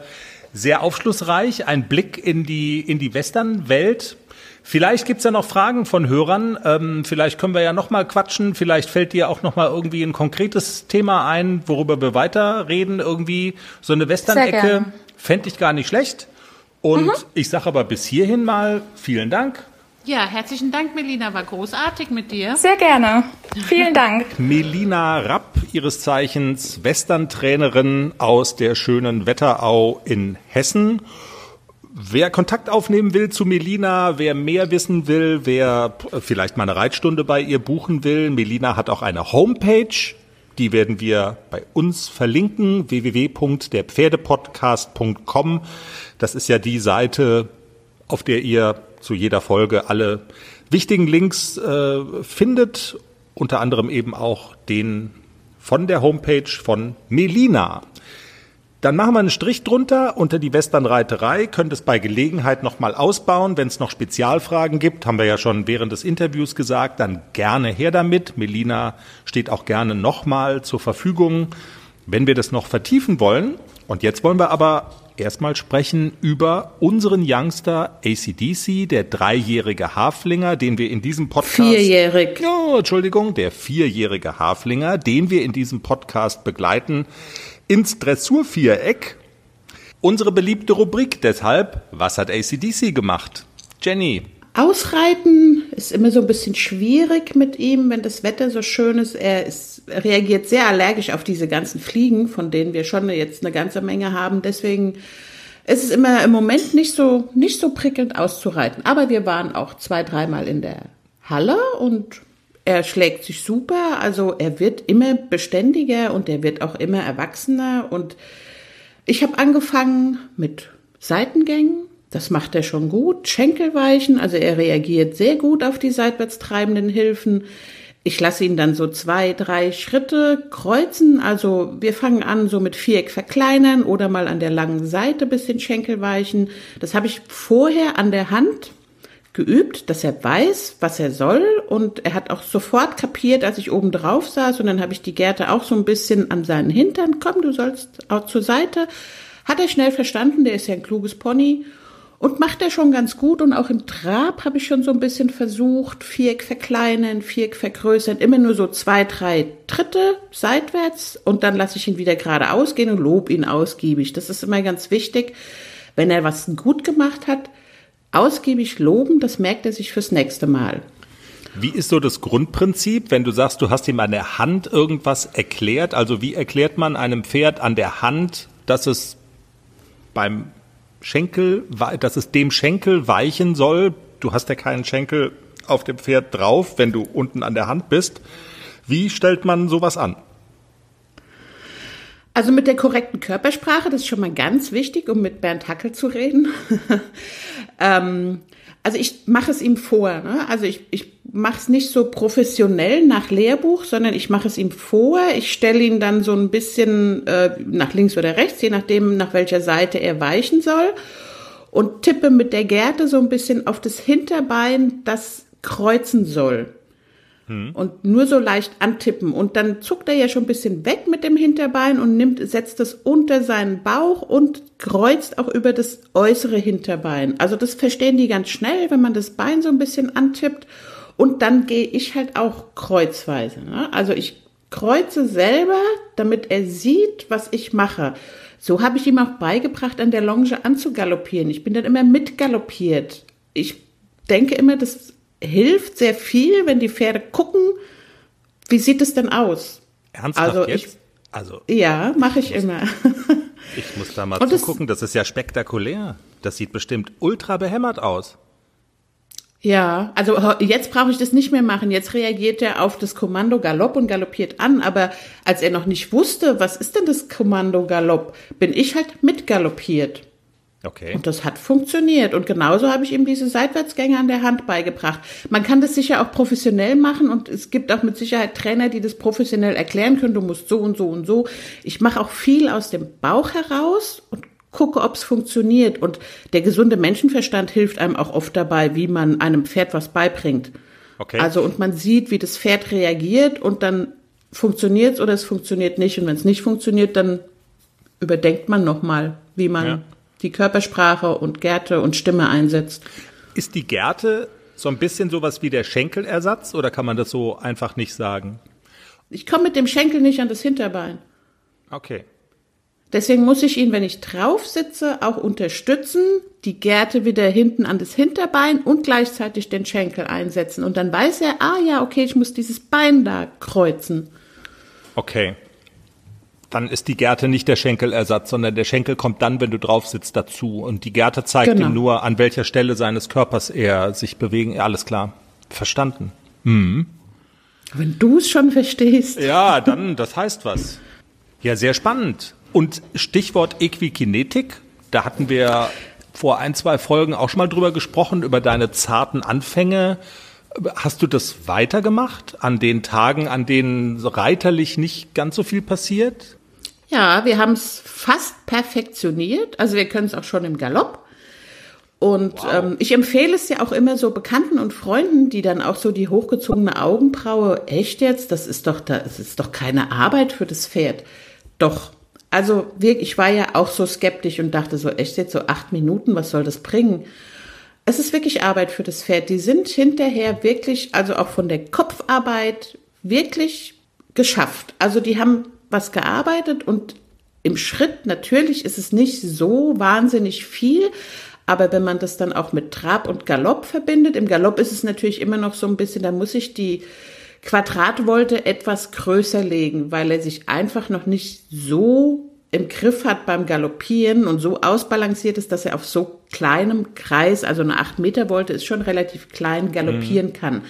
sehr aufschlussreich, ein Blick in die, in die Western-Welt. Vielleicht gibt's ja noch Fragen von Hörern. Ähm, vielleicht können wir ja noch mal quatschen. Vielleicht fällt dir auch noch mal irgendwie ein konkretes Thema ein, worüber wir weiterreden. Irgendwie so eine Western-Ecke fände ich gar nicht schlecht. Und mhm. ich sage aber bis hierhin mal vielen Dank. Ja, herzlichen Dank, Melina. War großartig mit dir. Sehr gerne. Vielen Dank. <laughs> Melina Rapp, ihres Zeichens Western-Trainerin aus der schönen Wetterau in Hessen. Wer Kontakt aufnehmen will zu Melina, wer mehr wissen will, wer vielleicht mal eine Reitstunde bei ihr buchen will, Melina hat auch eine Homepage. Die werden wir bei uns verlinken, www.derpferdepodcast.com. Das ist ja die Seite, auf der ihr zu jeder Folge alle wichtigen Links äh, findet, unter anderem eben auch den von der Homepage von Melina. Dann machen wir einen Strich drunter unter die Westernreiterei, könnt es bei Gelegenheit nochmal ausbauen. Wenn es noch Spezialfragen gibt, haben wir ja schon während des Interviews gesagt, dann gerne her damit. Melina steht auch gerne nochmal zur Verfügung, wenn wir das noch vertiefen wollen. Und jetzt wollen wir aber erstmal sprechen über unseren Youngster ACDC, der dreijährige Haflinger, den wir in diesem Podcast. Vierjährig. Oh, Entschuldigung, der vierjährige Haflinger, den wir in diesem Podcast begleiten, ins Dressurviereck. Unsere beliebte Rubrik deshalb, was hat ACDC gemacht? Jenny, Ausreiten ist immer so ein bisschen schwierig mit ihm, wenn das Wetter so schön ist. Er ist, reagiert sehr allergisch auf diese ganzen Fliegen, von denen wir schon jetzt eine ganze Menge haben. Deswegen ist es immer im Moment nicht so, nicht so prickelnd auszureiten. Aber wir waren auch zwei, dreimal in der Halle und er schlägt sich super. Also er wird immer beständiger und er wird auch immer erwachsener. Und ich habe angefangen mit Seitengängen das macht er schon gut. Schenkelweichen, also er reagiert sehr gut auf die seitwärts treibenden Hilfen. Ich lasse ihn dann so zwei, drei Schritte kreuzen. Also wir fangen an so mit Viereck verkleinern oder mal an der langen Seite bisschen Schenkelweichen. Das habe ich vorher an der Hand geübt, dass er weiß, was er soll. Und er hat auch sofort kapiert, als ich oben drauf saß. Und dann habe ich die Gerte auch so ein bisschen an seinen Hintern. Komm, du sollst auch zur Seite. Hat er schnell verstanden, der ist ja ein kluges Pony. Und macht er schon ganz gut. Und auch im Trab habe ich schon so ein bisschen versucht, Viereck verkleinern, Viereck vergrößern. Immer nur so zwei, drei Tritte seitwärts. Und dann lasse ich ihn wieder geradeaus gehen und lob ihn ausgiebig. Das ist immer ganz wichtig. Wenn er was gut gemacht hat, ausgiebig loben, das merkt er sich fürs nächste Mal. Wie ist so das Grundprinzip, wenn du sagst, du hast ihm an der Hand irgendwas erklärt? Also wie erklärt man einem Pferd an der Hand, dass es beim Schenkel, dass es dem Schenkel weichen soll? Du hast ja keinen Schenkel auf dem Pferd drauf, wenn du unten an der Hand bist. Wie stellt man sowas an? Also mit der korrekten Körpersprache, das ist schon mal ganz wichtig, um mit Bernd Hackel zu reden. <laughs> ähm, also ich mache es ihm vor. Ne? Also ich, ich mache es nicht so professionell nach Lehrbuch, sondern ich mache es ihm vor. Ich stelle ihn dann so ein bisschen äh, nach links oder rechts, je nachdem, nach welcher Seite er weichen soll. Und tippe mit der Gerte so ein bisschen auf das Hinterbein, das kreuzen soll. Hm. Und nur so leicht antippen. Und dann zuckt er ja schon ein bisschen weg mit dem Hinterbein und nimmt, setzt es unter seinen Bauch und kreuzt auch über das äußere Hinterbein. Also das verstehen die ganz schnell, wenn man das Bein so ein bisschen antippt. Und dann gehe ich halt auch kreuzweise. Ne? Also ich kreuze selber, damit er sieht, was ich mache. So habe ich ihm auch beigebracht, an der Longe anzugaloppieren. Ich bin dann immer mitgaloppiert. Ich denke immer, das hilft sehr viel, wenn die Pferde gucken, wie sieht es denn aus? Ernsthaft also jetzt? Ich, also ja, mache ich immer. <laughs> ich muss da mal Und zugucken, das, das ist ja spektakulär. Das sieht bestimmt ultra behämmert aus. Ja, also jetzt brauche ich das nicht mehr machen. Jetzt reagiert er auf das Kommando Galopp und galoppiert an. Aber als er noch nicht wusste, was ist denn das Kommando Galopp, bin ich halt mitgaloppiert. Okay. Und das hat funktioniert. Und genauso habe ich ihm diese Seitwärtsgänge an der Hand beigebracht. Man kann das sicher auch professionell machen und es gibt auch mit Sicherheit Trainer, die das professionell erklären können. Du musst so und so und so. Ich mache auch viel aus dem Bauch heraus und gucke, ob es funktioniert. Und der gesunde Menschenverstand hilft einem auch oft dabei, wie man einem Pferd was beibringt. Okay. Also und man sieht, wie das Pferd reagiert und dann funktioniert es oder es funktioniert nicht. Und wenn es nicht funktioniert, dann überdenkt man nochmal, wie man ja die Körpersprache und Gerte und Stimme einsetzt. Ist die Gerte so ein bisschen sowas wie der Schenkelersatz oder kann man das so einfach nicht sagen? Ich komme mit dem Schenkel nicht an das Hinterbein. Okay. Deswegen muss ich ihn, wenn ich drauf sitze, auch unterstützen, die Gerte wieder hinten an das Hinterbein und gleichzeitig den Schenkel einsetzen. Und dann weiß er, ah ja, okay, ich muss dieses Bein da kreuzen. Okay dann ist die Gerte nicht der Schenkelersatz, sondern der Schenkel kommt dann, wenn du drauf sitzt, dazu. Und die Gerte zeigt genau. ihm nur, an welcher Stelle seines Körpers er sich bewegen. Ja, alles klar. Verstanden. Mhm. Wenn du es schon verstehst. Ja, dann, das heißt was. Ja, sehr spannend. Und Stichwort Equikinetik, da hatten wir vor ein, zwei Folgen auch schon mal drüber gesprochen, über deine zarten Anfänge. Hast du das weitergemacht an den Tagen, an denen reiterlich nicht ganz so viel passiert? Ja, wir haben es fast perfektioniert. Also wir können es auch schon im Galopp. Und wow. ähm, ich empfehle es ja auch immer so Bekannten und Freunden, die dann auch so die hochgezogene Augenbraue, echt jetzt, das ist doch, das ist doch keine Arbeit für das Pferd. Doch. Also wirklich, ich war ja auch so skeptisch und dachte so, echt jetzt so acht Minuten, was soll das bringen? Es ist wirklich Arbeit für das Pferd. Die sind hinterher wirklich, also auch von der Kopfarbeit, wirklich geschafft. Also die haben was gearbeitet und im Schritt natürlich ist es nicht so wahnsinnig viel, aber wenn man das dann auch mit Trab und Galopp verbindet, im Galopp ist es natürlich immer noch so ein bisschen, da muss ich die Quadratvolte etwas größer legen, weil er sich einfach noch nicht so im Griff hat beim Galoppieren und so ausbalanciert ist, dass er auf so kleinem Kreis, also eine 8 Meter Volte ist schon relativ klein, galoppieren mhm. kann.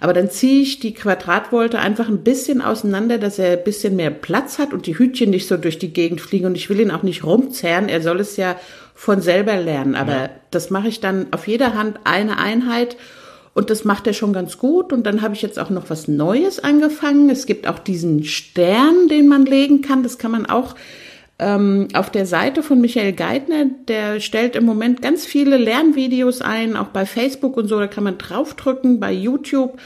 Aber dann ziehe ich die Quadratvolte einfach ein bisschen auseinander, dass er ein bisschen mehr Platz hat und die Hütchen nicht so durch die Gegend fliegen. Und ich will ihn auch nicht rumzerren. Er soll es ja von selber lernen. Aber ja. das mache ich dann auf jeder Hand eine Einheit. Und das macht er schon ganz gut. Und dann habe ich jetzt auch noch was Neues angefangen. Es gibt auch diesen Stern, den man legen kann. Das kann man auch ähm, auf der Seite von Michael Geithner, der stellt im Moment ganz viele Lernvideos ein, auch bei Facebook und so, da kann man draufdrücken, bei YouTube.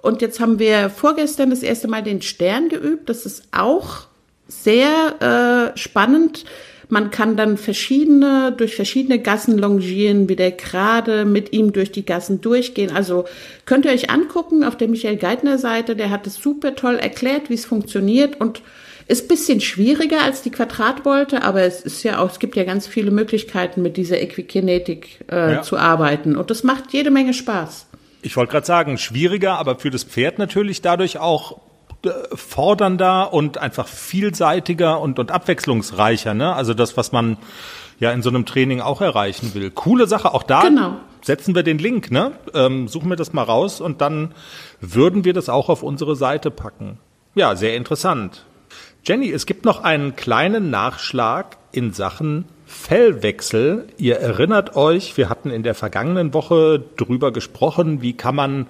Und jetzt haben wir vorgestern das erste Mal den Stern geübt. Das ist auch sehr äh, spannend. Man kann dann verschiedene, durch verschiedene Gassen longieren, wieder gerade mit ihm durch die Gassen durchgehen. Also könnt ihr euch angucken auf der Michael Geithner Seite, der hat es super toll erklärt, wie es funktioniert und ist bisschen schwieriger als die Quadratvolte, aber es ist ja auch, es gibt ja ganz viele Möglichkeiten mit dieser Equikinetik äh, ja. zu arbeiten und das macht jede Menge Spaß. Ich wollte gerade sagen, schwieriger, aber für das Pferd natürlich dadurch auch äh, fordernder und einfach vielseitiger und, und abwechslungsreicher. Ne? Also das, was man ja in so einem Training auch erreichen will. Coole Sache. Auch da genau. setzen wir den Link. Ne? Ähm, suchen wir das mal raus und dann würden wir das auch auf unsere Seite packen. Ja, sehr interessant. Jenny, es gibt noch einen kleinen Nachschlag in Sachen Fellwechsel. Ihr erinnert euch, wir hatten in der vergangenen Woche drüber gesprochen, wie kann man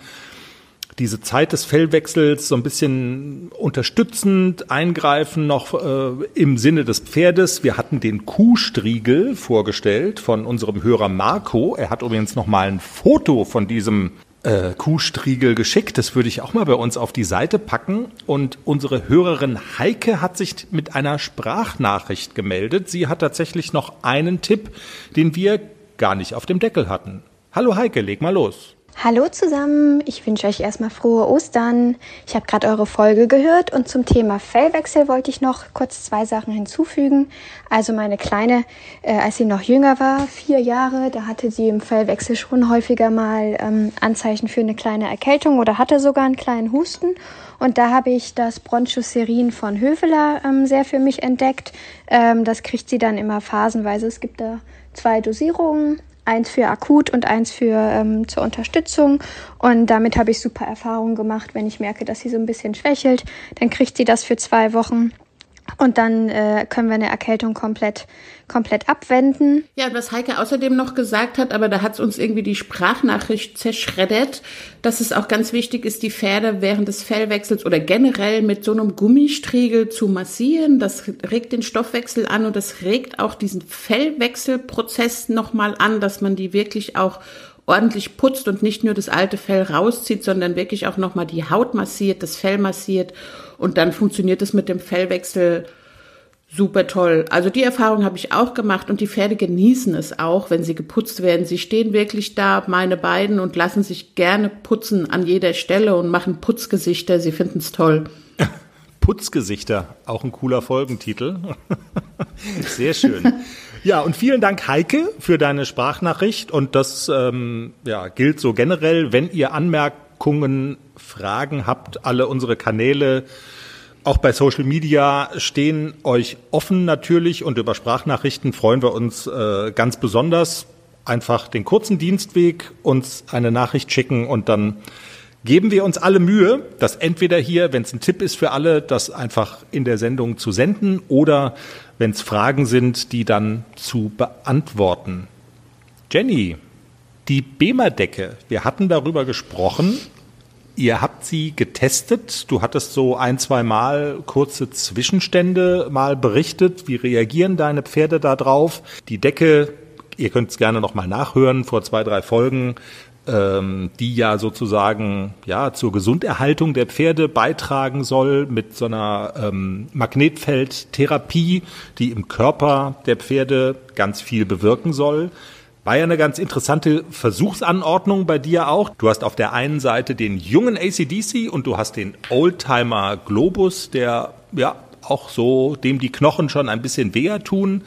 diese Zeit des Fellwechsels so ein bisschen unterstützend eingreifen, noch äh, im Sinne des Pferdes. Wir hatten den Kuhstriegel vorgestellt von unserem Hörer Marco. Er hat übrigens noch mal ein Foto von diesem äh, Kuhstriegel geschickt. Das würde ich auch mal bei uns auf die Seite packen. Und unsere Hörerin Heike hat sich mit einer Sprachnachricht gemeldet. Sie hat tatsächlich noch einen Tipp, den wir gar nicht auf dem Deckel hatten. Hallo Heike, leg mal los. Hallo zusammen, ich wünsche euch erstmal frohe Ostern. Ich habe gerade eure Folge gehört und zum Thema Fellwechsel wollte ich noch kurz zwei Sachen hinzufügen. Also meine Kleine, äh, als sie noch jünger war, vier Jahre, da hatte sie im Fellwechsel schon häufiger mal ähm, Anzeichen für eine kleine Erkältung oder hatte sogar einen kleinen Husten. Und da habe ich das Bronchoserin von Höveler ähm, sehr für mich entdeckt. Ähm, das kriegt sie dann immer phasenweise. Es gibt da zwei Dosierungen eins für akut und eins für ähm, zur Unterstützung. Und damit habe ich super Erfahrungen gemacht. Wenn ich merke, dass sie so ein bisschen schwächelt, dann kriegt sie das für zwei Wochen. Und dann äh, können wir eine Erkältung komplett, komplett abwenden. Ja, was Heike außerdem noch gesagt hat, aber da hat es uns irgendwie die Sprachnachricht zerschreddert, dass es auch ganz wichtig ist, die Pferde während des Fellwechsels oder generell mit so einem Gummistriegel zu massieren. Das regt den Stoffwechsel an und das regt auch diesen Fellwechselprozess nochmal an, dass man die wirklich auch ordentlich putzt und nicht nur das alte Fell rauszieht, sondern wirklich auch nochmal die Haut massiert, das Fell massiert und dann funktioniert es mit dem Fellwechsel super toll. Also die Erfahrung habe ich auch gemacht und die Pferde genießen es auch, wenn sie geputzt werden. Sie stehen wirklich da, meine beiden, und lassen sich gerne putzen an jeder Stelle und machen Putzgesichter. Sie finden es toll. <laughs> Putzgesichter, auch ein cooler Folgentitel. <laughs> Sehr schön. <laughs> Ja, und vielen Dank, Heike, für deine Sprachnachricht. Und das ähm, ja, gilt so generell, wenn ihr Anmerkungen, Fragen habt, alle unsere Kanäle, auch bei Social Media, stehen euch offen natürlich. Und über Sprachnachrichten freuen wir uns äh, ganz besonders. Einfach den kurzen Dienstweg, uns eine Nachricht schicken und dann geben wir uns alle Mühe, das entweder hier, wenn es ein Tipp ist für alle, das einfach in der Sendung zu senden oder wenn es Fragen sind, die dann zu beantworten. Jenny, die BEMA-Decke, wir hatten darüber gesprochen. Ihr habt sie getestet. Du hattest so ein, zwei Mal kurze Zwischenstände mal berichtet. Wie reagieren deine Pferde da drauf? Die Decke, ihr könnt es gerne noch mal nachhören, vor zwei, drei Folgen ähm, die ja sozusagen ja zur Gesunderhaltung der Pferde beitragen soll mit so einer ähm, Magnetfeldtherapie, die im Körper der Pferde ganz viel bewirken soll. War ja eine ganz interessante Versuchsanordnung bei dir auch. Du hast auf der einen Seite den jungen ACDC und du hast den Oldtimer Globus, der ja auch so, dem die Knochen schon ein bisschen weher tun.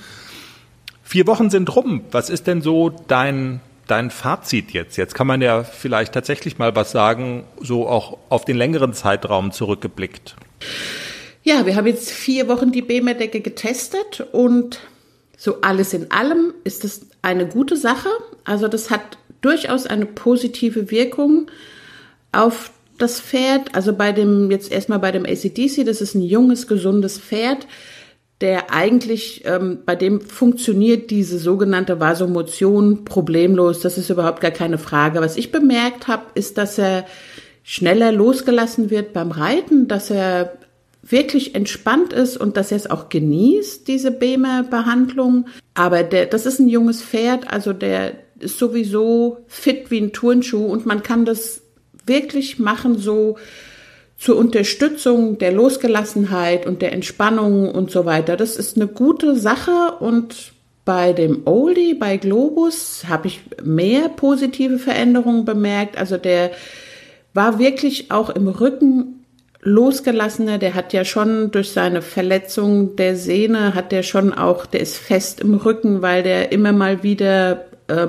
Vier Wochen sind rum. Was ist denn so dein dein Fazit jetzt? Jetzt kann man ja vielleicht tatsächlich mal was sagen, so auch auf den längeren Zeitraum zurückgeblickt. Ja, wir haben jetzt vier Wochen die BEMA-Decke getestet und so alles in allem ist es eine gute Sache. Also das hat durchaus eine positive Wirkung auf das Pferd. Also bei dem, jetzt erstmal bei dem ACDC, das ist ein junges, gesundes Pferd der eigentlich, ähm, bei dem funktioniert diese sogenannte Vasomotion problemlos. Das ist überhaupt gar keine Frage. Was ich bemerkt habe, ist, dass er schneller losgelassen wird beim Reiten, dass er wirklich entspannt ist und dass er es auch genießt, diese Bema-Behandlung. Aber der, das ist ein junges Pferd, also der ist sowieso fit wie ein Turnschuh und man kann das wirklich machen so zur Unterstützung der Losgelassenheit und der Entspannung und so weiter. Das ist eine gute Sache und bei dem Oldie, bei Globus, habe ich mehr positive Veränderungen bemerkt. Also der war wirklich auch im Rücken losgelassener. Der hat ja schon durch seine Verletzung der Sehne, hat der schon auch, der ist fest im Rücken, weil der immer mal wieder äh,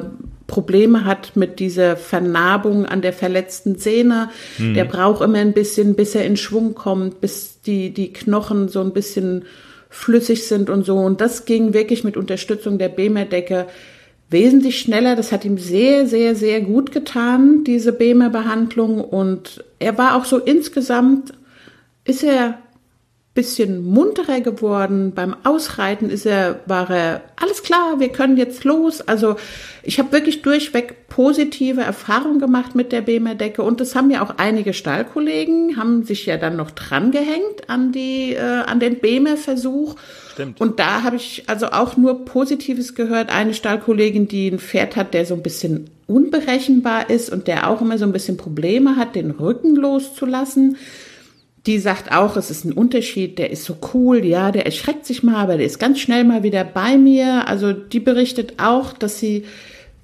Probleme hat mit dieser Vernarbung an der verletzten Sehne. Mhm. Der braucht immer ein bisschen, bis er in Schwung kommt, bis die, die Knochen so ein bisschen flüssig sind und so. Und das ging wirklich mit Unterstützung der BEMER-Decke wesentlich schneller. Das hat ihm sehr, sehr, sehr gut getan, diese BEMER-Behandlung. Und er war auch so insgesamt, ist er bisschen munterer geworden. Beim Ausreiten ist er, war er, alles klar, wir können jetzt los. Also ich habe wirklich durchweg positive Erfahrungen gemacht mit der BEMER-Decke und das haben ja auch einige Stallkollegen, haben sich ja dann noch drangehängt an die, äh, an den BEMER-Versuch. Stimmt. Und da habe ich also auch nur Positives gehört. Eine Stallkollegin, die ein Pferd hat, der so ein bisschen unberechenbar ist und der auch immer so ein bisschen Probleme hat, den Rücken loszulassen die sagt auch, es ist ein Unterschied, der ist so cool, ja, der erschreckt sich mal, aber der ist ganz schnell mal wieder bei mir. Also die berichtet auch, dass sie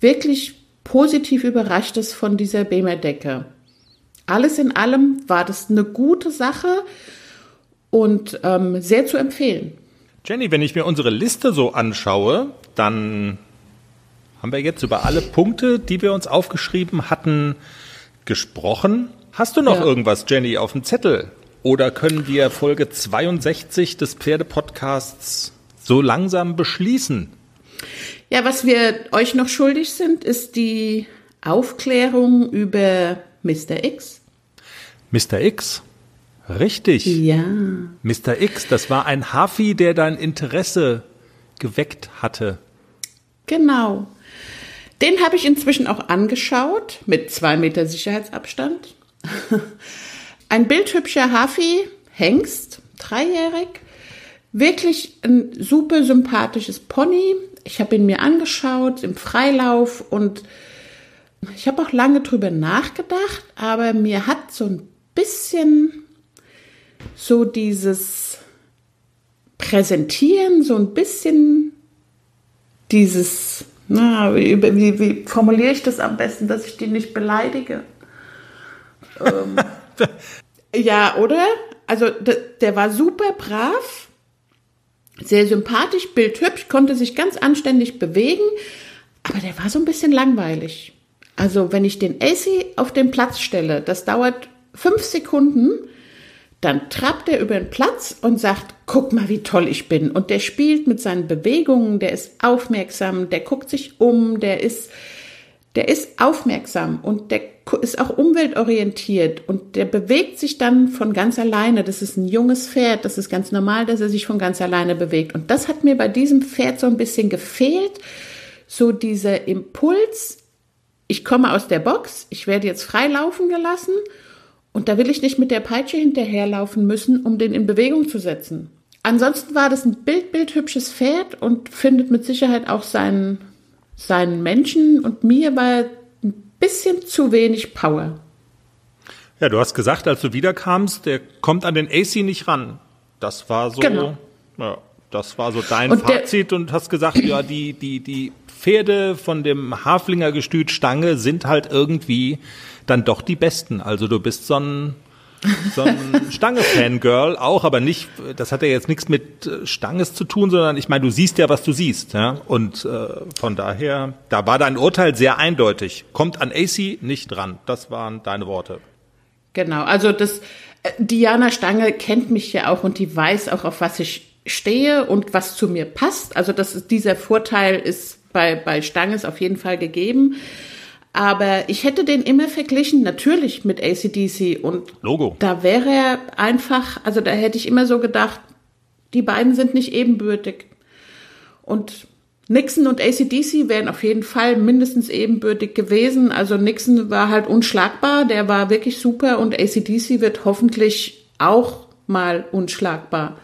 wirklich positiv überrascht ist von dieser Bemer-Decke. Alles in allem war das eine gute Sache und ähm, sehr zu empfehlen. Jenny, wenn ich mir unsere Liste so anschaue, dann haben wir jetzt über alle Punkte, die wir uns aufgeschrieben hatten, gesprochen. Hast du noch ja. irgendwas, Jenny, auf dem Zettel, oder können wir Folge 62 des Pferdepodcasts so langsam beschließen? Ja, was wir euch noch schuldig sind, ist die Aufklärung über Mr. X. Mr. X? Richtig. Ja. Mr. X, das war ein Hafi, der dein Interesse geweckt hatte. Genau. Den habe ich inzwischen auch angeschaut, mit zwei Meter Sicherheitsabstand. <laughs> Ein bildhübscher Hafi, Hengst, dreijährig, wirklich ein super sympathisches Pony. Ich habe ihn mir angeschaut im Freilauf und ich habe auch lange drüber nachgedacht, aber mir hat so ein bisschen so dieses Präsentieren, so ein bisschen dieses, na, wie, wie, wie formuliere ich das am besten, dass ich die nicht beleidige? ähm, <laughs> <laughs> ja, oder? Also der, war super brav, sehr sympathisch, bildhübsch, konnte sich ganz anständig bewegen, aber der war so ein bisschen langweilig. Also wenn ich den AC auf den Platz stelle, das dauert fünf Sekunden, dann trappt er über den Platz und sagt, guck mal, wie toll ich bin. Und der spielt mit seinen Bewegungen, der ist aufmerksam, der guckt sich um, der ist, der ist aufmerksam und der ist auch umweltorientiert und der bewegt sich dann von ganz alleine. Das ist ein junges Pferd, das ist ganz normal, dass er sich von ganz alleine bewegt. Und das hat mir bei diesem Pferd so ein bisschen gefehlt. So dieser Impuls, ich komme aus der Box, ich werde jetzt frei laufen gelassen und da will ich nicht mit der Peitsche hinterherlaufen müssen, um den in Bewegung zu setzen. Ansonsten war das ein bildbildhübsches Pferd und findet mit Sicherheit auch seinen seinen Menschen und mir war ein bisschen zu wenig Power. Ja, du hast gesagt, als du wiederkamst, der kommt an den AC nicht ran. Das war so, genau. ja, das war so dein und Fazit und hast gesagt, ja, die, die, die Pferde von dem Haflinger Gestüt Stange sind halt irgendwie dann doch die besten. Also du bist so ein so ein Stange-Fangirl auch, aber nicht, das hat ja jetzt nichts mit äh, Stanges zu tun, sondern ich meine, du siehst ja, was du siehst. Ja? Und äh, von daher, da war dein Urteil sehr eindeutig. Kommt an AC nicht dran. Das waren deine Worte. Genau, also das, äh, Diana Stange kennt mich ja auch und die weiß auch, auf was ich stehe und was zu mir passt. Also das ist, dieser Vorteil ist bei, bei Stanges auf jeden Fall gegeben. Aber ich hätte den immer verglichen, natürlich mit ACDC und Logo. Da wäre er einfach, also da hätte ich immer so gedacht, die beiden sind nicht ebenbürtig. Und Nixon und ACDC wären auf jeden Fall mindestens ebenbürtig gewesen. Also Nixon war halt unschlagbar, der war wirklich super und ACDC wird hoffentlich auch mal unschlagbar.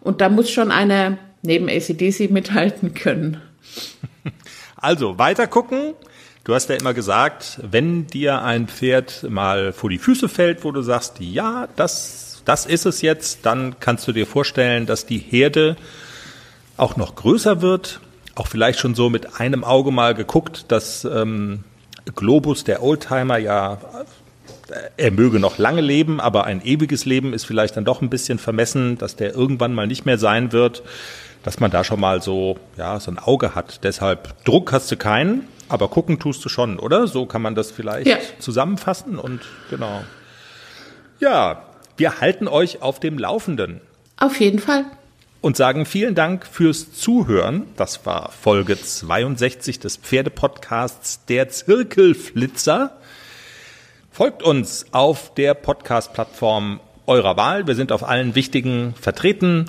Und da muss schon einer neben ACDC mithalten können. <laughs> Also weiter gucken. Du hast ja immer gesagt, wenn dir ein Pferd mal vor die Füße fällt, wo du sagst, ja, das, das ist es jetzt, dann kannst du dir vorstellen, dass die Herde auch noch größer wird. Auch vielleicht schon so mit einem Auge mal geguckt, dass ähm, Globus, der Oldtimer, ja, äh, er möge noch lange leben, aber ein ewiges Leben ist vielleicht dann doch ein bisschen vermessen, dass der irgendwann mal nicht mehr sein wird, dass man da schon mal so, ja, so ein Auge hat. Deshalb Druck hast du keinen, aber gucken tust du schon, oder? So kann man das vielleicht ja. zusammenfassen und genau. Ja, wir halten euch auf dem Laufenden. Auf jeden Fall. Und sagen vielen Dank fürs Zuhören. Das war Folge 62 des Pferdepodcasts Der Zirkelflitzer. Folgt uns auf der Podcast-Plattform eurer Wahl. Wir sind auf allen wichtigen vertreten.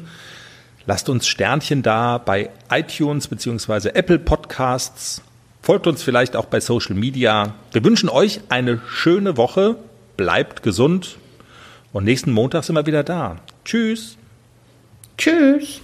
Lasst uns Sternchen da bei iTunes beziehungsweise Apple Podcasts. Folgt uns vielleicht auch bei Social Media. Wir wünschen euch eine schöne Woche. Bleibt gesund. Und nächsten Montag sind wir wieder da. Tschüss. Tschüss.